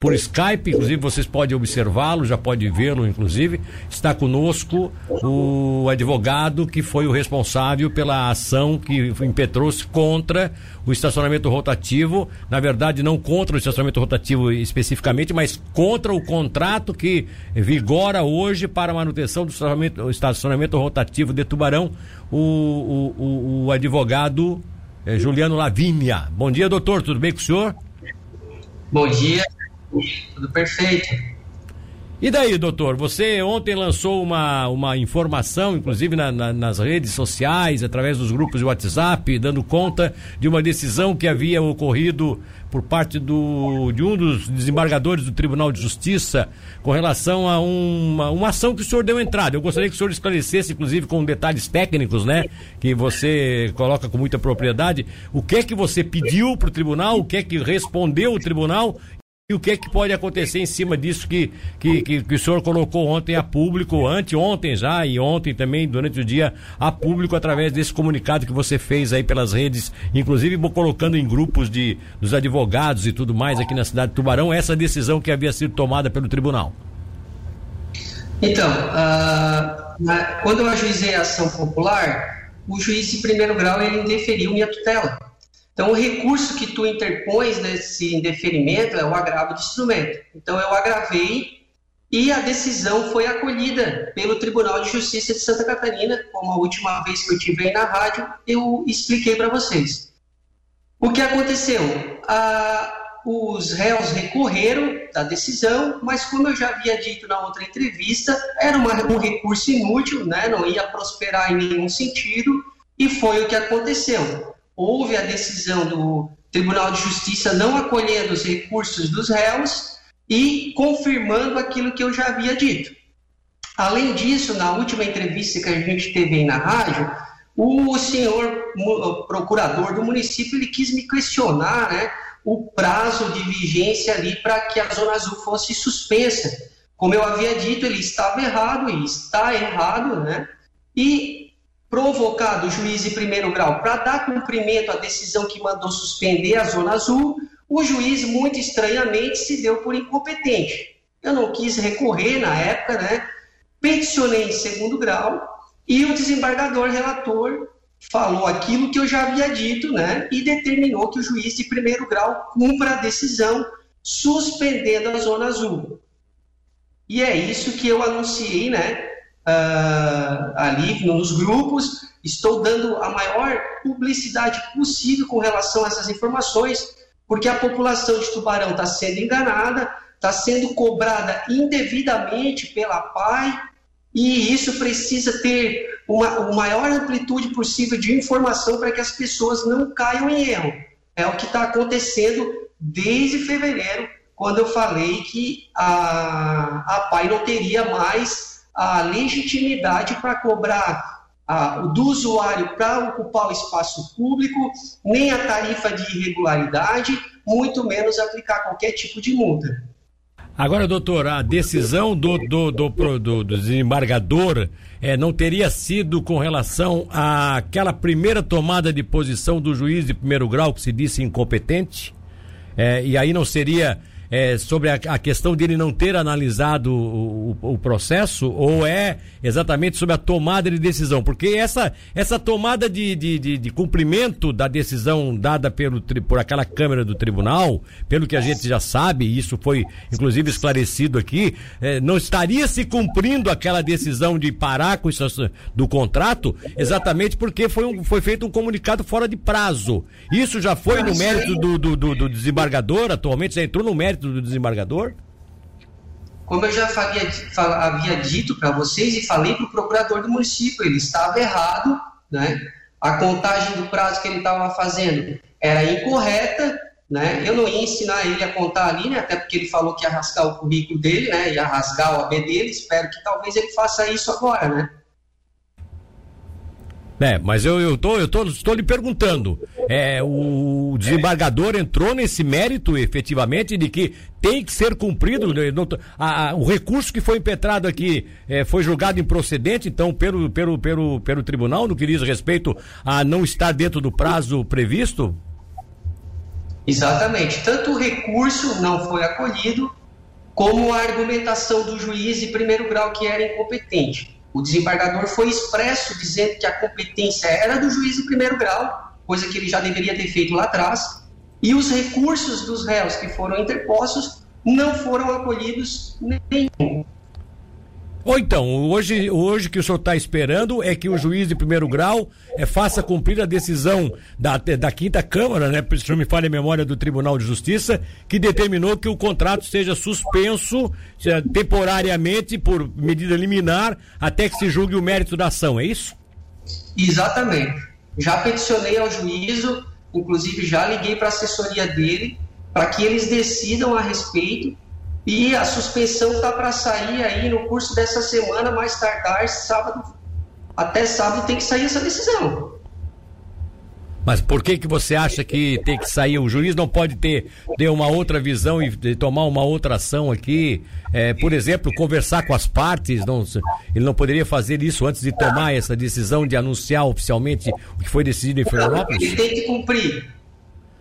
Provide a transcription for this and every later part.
por Skype, inclusive vocês podem observá-lo, já podem vê-lo, inclusive. Está conosco o advogado que foi o responsável pela ação que impetrou-se contra o estacionamento rotativo. Na verdade, não contra o estacionamento rotativo especificamente, mas contra o contrato que vigora hoje para a manutenção do estacionamento, estacionamento rotativo de Tubarão. O, o, o, o advogado eh, Juliano Lavínia. Bom dia, doutor. Tudo bem com o senhor? Bom dia, tudo perfeito. E daí, doutor? Você ontem lançou uma, uma informação, inclusive na, na, nas redes sociais, através dos grupos de WhatsApp, dando conta de uma decisão que havia ocorrido por parte do, de um dos desembargadores do Tribunal de Justiça com relação a uma, uma ação que o senhor deu entrada. Eu gostaria que o senhor esclarecesse, inclusive com detalhes técnicos, né? Que você coloca com muita propriedade. O que é que você pediu para o tribunal, o que é que respondeu o tribunal e o que é que pode acontecer em cima disso que, que, que, que, o senhor colocou ontem a público, anteontem já e ontem também, durante o dia, a público através desse comunicado que você fez aí pelas redes, inclusive colocando em grupos de, dos advogados e tudo mais aqui na cidade de Tubarão, essa decisão que havia sido tomada pelo tribunal? Então, uh, na, quando eu ajuizei a ação popular, o juiz de primeiro grau ele indeferiu minha tutela. Então, o recurso que tu interpões nesse indeferimento é o agravo de instrumento. Então, eu agravei e a decisão foi acolhida pelo Tribunal de Justiça de Santa Catarina, como a última vez que eu tive aí na rádio, eu expliquei para vocês. O que aconteceu? Ah, os réus recorreram da decisão, mas como eu já havia dito na outra entrevista, era uma, um recurso inútil, né? não ia prosperar em nenhum sentido, e foi o que aconteceu houve a decisão do Tribunal de Justiça não acolhendo os recursos dos réus e confirmando aquilo que eu já havia dito. Além disso, na última entrevista que a gente teve aí na rádio, o senhor procurador do município ele quis me questionar né, o prazo de vigência ali para que a Zona Azul fosse suspensa. Como eu havia dito, ele estava errado e está errado, né? E provocado o juiz de primeiro grau para dar cumprimento à decisão que mandou suspender a Zona Azul, o juiz, muito estranhamente, se deu por incompetente. Eu não quis recorrer na época, né? Peticionei em segundo grau e o desembargador relator falou aquilo que eu já havia dito, né? E determinou que o juiz de primeiro grau cumpra a decisão suspendendo a Zona Azul. E é isso que eu anunciei, né? Uh, ali nos grupos, estou dando a maior publicidade possível com relação a essas informações, porque a população de Tubarão está sendo enganada, está sendo cobrada indevidamente pela PAI, e isso precisa ter uma, uma maior amplitude possível de informação para que as pessoas não caiam em erro. É o que está acontecendo desde fevereiro, quando eu falei que a, a PAI não teria mais a legitimidade para cobrar a, do usuário para ocupar o espaço público, nem a tarifa de irregularidade, muito menos aplicar qualquer tipo de multa. Agora, doutor, a decisão do, do, do, do, do desembargador é, não teria sido com relação àquela primeira tomada de posição do juiz de primeiro grau que se disse incompetente? É, e aí não seria é, sobre a, a, questão dele não ter analisado o, o, o, processo ou é exatamente sobre a tomada de decisão? Porque essa, essa tomada de, de, de, de cumprimento da decisão dada pelo, por aquela Câmara do Tribunal, pelo que a gente já sabe, isso foi inclusive esclarecido aqui, é, não estaria se cumprindo aquela decisão de parar com isso do contrato exatamente porque foi, um, foi feito um comunicado fora de prazo. Isso já foi no mérito do, do, do, do desembargador, atualmente já entrou no mérito do desembargador? Como eu já havia, havia dito para vocês e falei para o procurador do município, ele estava errado, né? A contagem do prazo que ele estava fazendo era incorreta, né? Eu não ia ensinar ele a contar ali, né? Até porque ele falou que ia rasgar o currículo dele, né? Ia rasgar o AB dele. Espero que talvez ele faça isso agora, né? É, mas eu, eu, tô, eu tô, estou lhe perguntando. É, o desembargador entrou nesse mérito, efetivamente, de que tem que ser cumprido. Né, a, a, o recurso que foi impetrado aqui é, foi julgado improcedente, então, pelo, pelo, pelo, pelo tribunal, no que diz respeito a não estar dentro do prazo previsto? Exatamente. Tanto o recurso não foi acolhido, como a argumentação do juiz de primeiro grau que era incompetente. O desembargador foi expresso dizendo que a competência era do juiz de primeiro grau, coisa que ele já deveria ter feito lá atrás, e os recursos dos réus que foram interpostos não foram acolhidos nenhum. Ou então, hoje, hoje que o senhor está esperando é que o juiz de primeiro grau é, faça cumprir a decisão da, da quinta Câmara, né? Se não me falha a memória do Tribunal de Justiça, que determinou que o contrato seja suspenso seja, temporariamente por medida liminar até que se julgue o mérito da ação, é isso? Exatamente. Já peticionei ao juízo, inclusive já liguei para a assessoria dele, para que eles decidam a respeito e a suspensão está para sair aí no curso dessa semana, mais tardar, sábado, até sábado tem que sair essa decisão. Mas por que que você acha que tem que sair? O juiz não pode ter, ter uma outra visão e tomar uma outra ação aqui? É, por exemplo, conversar com as partes? Não, ele não poderia fazer isso antes de tomar essa decisão de anunciar oficialmente o que foi decidido em Florianópolis? Ele tem que cumprir.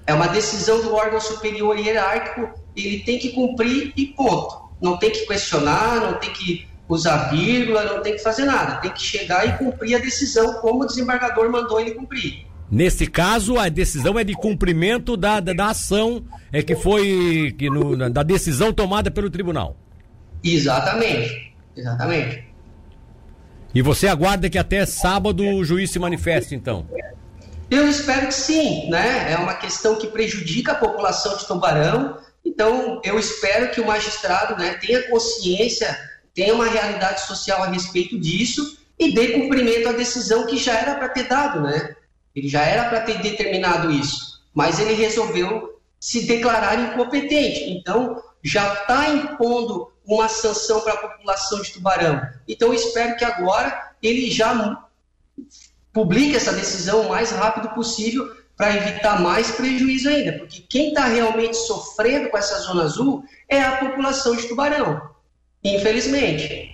É uma decisão do órgão superior hierárquico ele tem que cumprir e ponto. Não tem que questionar, não tem que usar vírgula, não tem que fazer nada. Tem que chegar e cumprir a decisão como o desembargador mandou ele cumprir. Nesse caso, a decisão é de cumprimento da, da, da ação é que foi que no, da decisão tomada pelo tribunal. Exatamente, exatamente. E você aguarda que até sábado o juiz se manifeste, então? Eu espero que sim, né? É uma questão que prejudica a população de Tubarão então, eu espero que o magistrado né, tenha consciência, tenha uma realidade social a respeito disso e dê cumprimento à decisão que já era para ter dado, né? Ele já era para ter determinado isso, mas ele resolveu se declarar incompetente. Então, já está impondo uma sanção para a população de Tubarão. Então, espero que agora ele já publique essa decisão o mais rápido possível para evitar mais prejuízo ainda, porque quem está realmente sofrendo com essa zona azul é a população de Tubarão, infelizmente.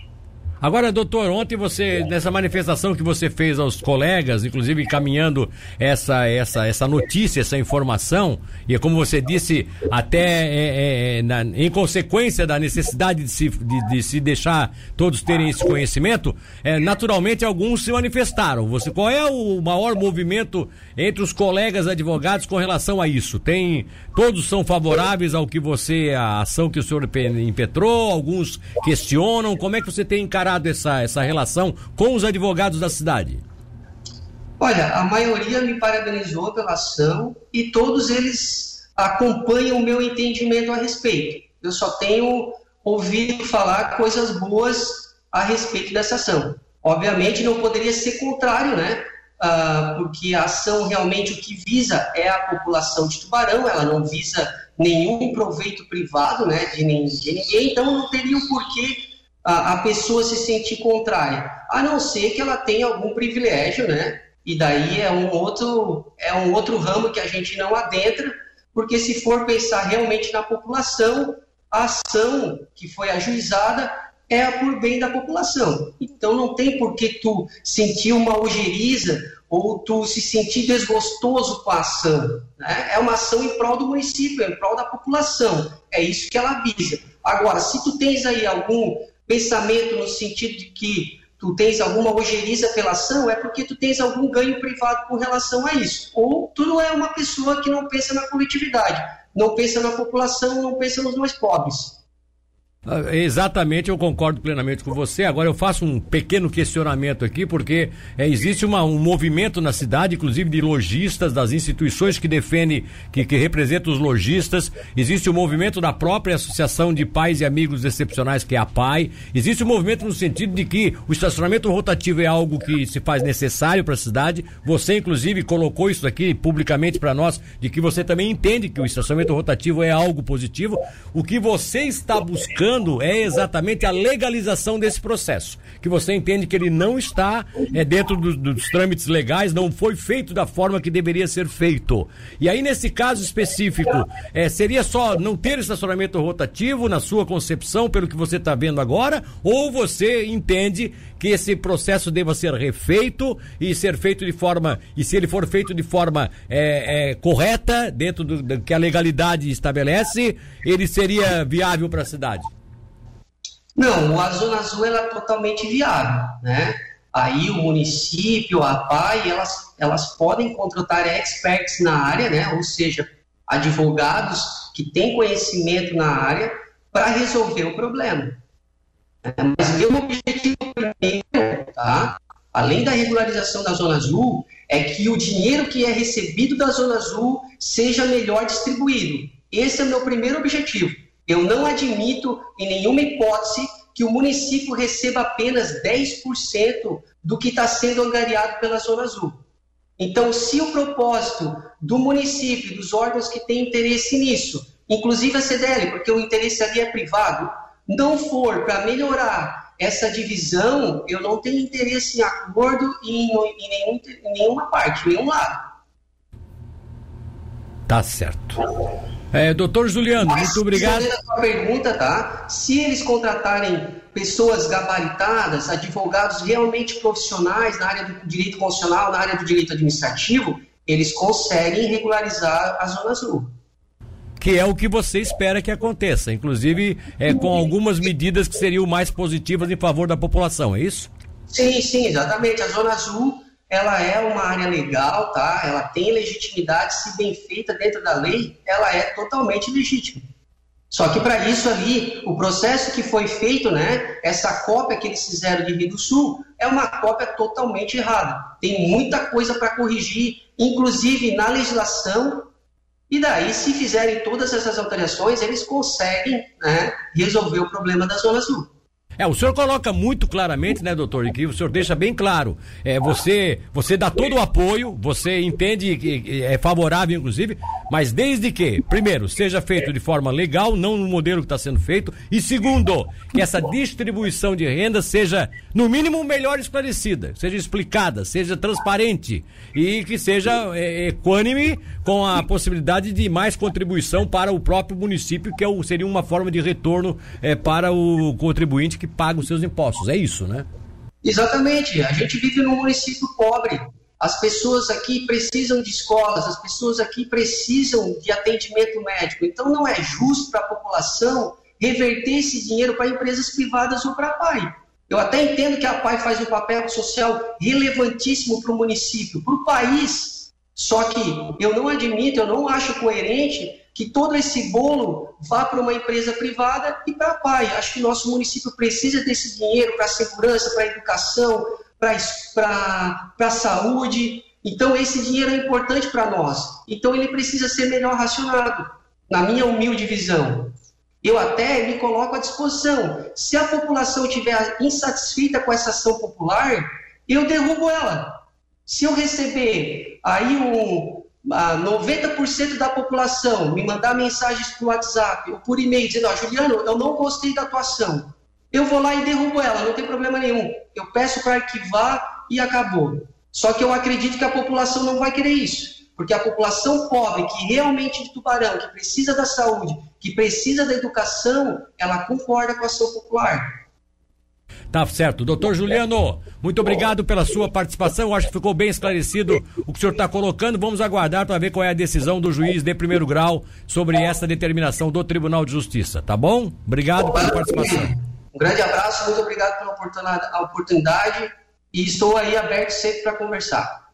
Agora, doutor, ontem você, nessa manifestação que você fez aos colegas, inclusive encaminhando essa, essa, essa notícia, essa informação, e é como você disse, até é, é, é, na, em consequência da necessidade de se, de, de se deixar todos terem esse conhecimento, é, naturalmente alguns se manifestaram. Você, qual é o maior movimento entre os colegas advogados com relação a isso? Tem, todos são favoráveis ao que você, a ação que o senhor impetrou, alguns questionam, como é que você tem encarado essa, essa relação com os advogados da cidade? Olha, a maioria me parabenizou pela ação e todos eles acompanham o meu entendimento a respeito. Eu só tenho ouvido falar coisas boas a respeito dessa ação. Obviamente não poderia ser contrário, né? Ah, porque a ação realmente o que visa é a população de Tubarão, ela não visa nenhum proveito privado né, de, ninguém, então não teria o porquê a, a pessoa se sentir contrária, a não ser que ela tenha algum privilégio, né? E daí é um outro é um outro ramo que a gente não adentra, porque se for pensar realmente na população, a ação que foi ajuizada é por bem da população. Então não tem por que tu sentir uma ojeriza ou tu se sentir desgostoso com a ação. Né? É uma ação em prol do município, em prol da população. É isso que ela visa. Agora, se tu tens aí algum pensamento no sentido de que tu tens alguma ojeriza pela ação, é porque tu tens algum ganho privado com relação a isso. Ou tu não é uma pessoa que não pensa na coletividade, não pensa na população, não pensa nos mais pobres. Ah, exatamente, eu concordo plenamente com você. Agora eu faço um pequeno questionamento aqui, porque é, existe uma, um movimento na cidade, inclusive de lojistas, das instituições que defendem, que, que representam os lojistas. Existe o movimento da própria Associação de Pais e Amigos Excepcionais, que é a PAI. Existe um movimento no sentido de que o estacionamento rotativo é algo que se faz necessário para a cidade. Você, inclusive, colocou isso aqui publicamente para nós, de que você também entende que o estacionamento rotativo é algo positivo. O que você está buscando é exatamente a legalização desse processo. Que você entende que ele não está é, dentro do, dos trâmites legais, não foi feito da forma que deveria ser feito. E aí, nesse caso específico, é, seria só não ter estacionamento rotativo na sua concepção, pelo que você está vendo agora, ou você entende que esse processo deva ser refeito e ser feito de forma, e se ele for feito de forma é, é, correta, dentro do, do, que a legalidade estabelece, ele seria viável para a cidade? Não, a Zona Azul ela é totalmente viável, né? Aí o município, a PAI, elas, elas podem contratar experts na área, né? Ou seja, advogados que têm conhecimento na área para resolver o problema. Mas meu objetivo primeiro, tá? além da regularização da Zona Azul, é que o dinheiro que é recebido da Zona Azul seja melhor distribuído. Esse é o meu primeiro objetivo. Eu não admito, em nenhuma hipótese, que o município receba apenas 10% do que está sendo angariado pela Zona Azul. Então, se o propósito do município, dos órgãos que têm interesse nisso, inclusive a CDL, porque o interesse ali é privado, não for para melhorar essa divisão, eu não tenho interesse em acordo em, em, nenhum, em nenhuma parte, em nenhum lado. Tá certo. É, doutor Juliano, Mas, muito obrigado. A pergunta, tá? Se eles contratarem pessoas gabaritadas, advogados realmente profissionais na área do direito constitucional, na área do direito administrativo, eles conseguem regularizar a Zona Azul que é o que você espera que aconteça, inclusive é, com algumas medidas que seriam mais positivas em favor da população, é isso? Sim, sim, exatamente. A Zona Azul ela é uma área legal, tá? Ela tem legitimidade, se bem feita dentro da lei, ela é totalmente legítima. Só que para isso ali, o processo que foi feito, né, essa cópia que eles fizeram de Rio do Sul, é uma cópia totalmente errada. Tem muita coisa para corrigir, inclusive na legislação e daí, se fizerem todas essas alterações, eles conseguem né, resolver o problema da Zona Sul. É, o senhor coloca muito claramente, né, doutor, que o senhor deixa bem claro. É, você, você dá todo o apoio, você entende que é favorável, inclusive, mas desde que, primeiro, seja feito de forma legal, não no modelo que está sendo feito, e segundo, que essa distribuição de renda seja, no mínimo, melhor esclarecida, seja explicada, seja transparente e que seja é, equânime com a possibilidade de mais contribuição para o próprio município, que é seria uma forma de retorno é, para o contribuinte que paga os seus impostos. É isso, né? Exatamente. A gente vive num município pobre. As pessoas aqui precisam de escolas, as pessoas aqui precisam de atendimento médico. Então não é justo para a população reverter esse dinheiro para empresas privadas ou para a PAI. Eu até entendo que a PAI faz um papel social relevantíssimo para o município, para o país. Só que eu não admito, eu não acho coerente que todo esse bolo vá para uma empresa privada e para a PAI. Acho que nosso município precisa desse dinheiro para a segurança, para a educação, para a saúde. Então, esse dinheiro é importante para nós. Então, ele precisa ser melhor racionado, na minha humilde visão. Eu até me coloco à disposição. Se a população estiver insatisfeita com essa ação popular, eu derrubo ela. Se eu receber aí um, 90% da população me mandar mensagens por WhatsApp ou por e-mail dizendo, oh, Juliano, eu não gostei da tua ação, eu vou lá e derrubo ela, não tem problema nenhum. Eu peço para arquivar e acabou. Só que eu acredito que a população não vai querer isso. Porque a população pobre, que realmente de Tubarão, que precisa da saúde, que precisa da educação, ela concorda com a ação popular. Tá certo. Doutor Juliano, muito obrigado pela sua participação. Acho que ficou bem esclarecido o que o senhor está colocando. Vamos aguardar para ver qual é a decisão do juiz de primeiro grau sobre essa determinação do Tribunal de Justiça. Tá bom? Obrigado pela participação. Um grande abraço, muito obrigado pela oportunidade e estou aí aberto sempre para conversar.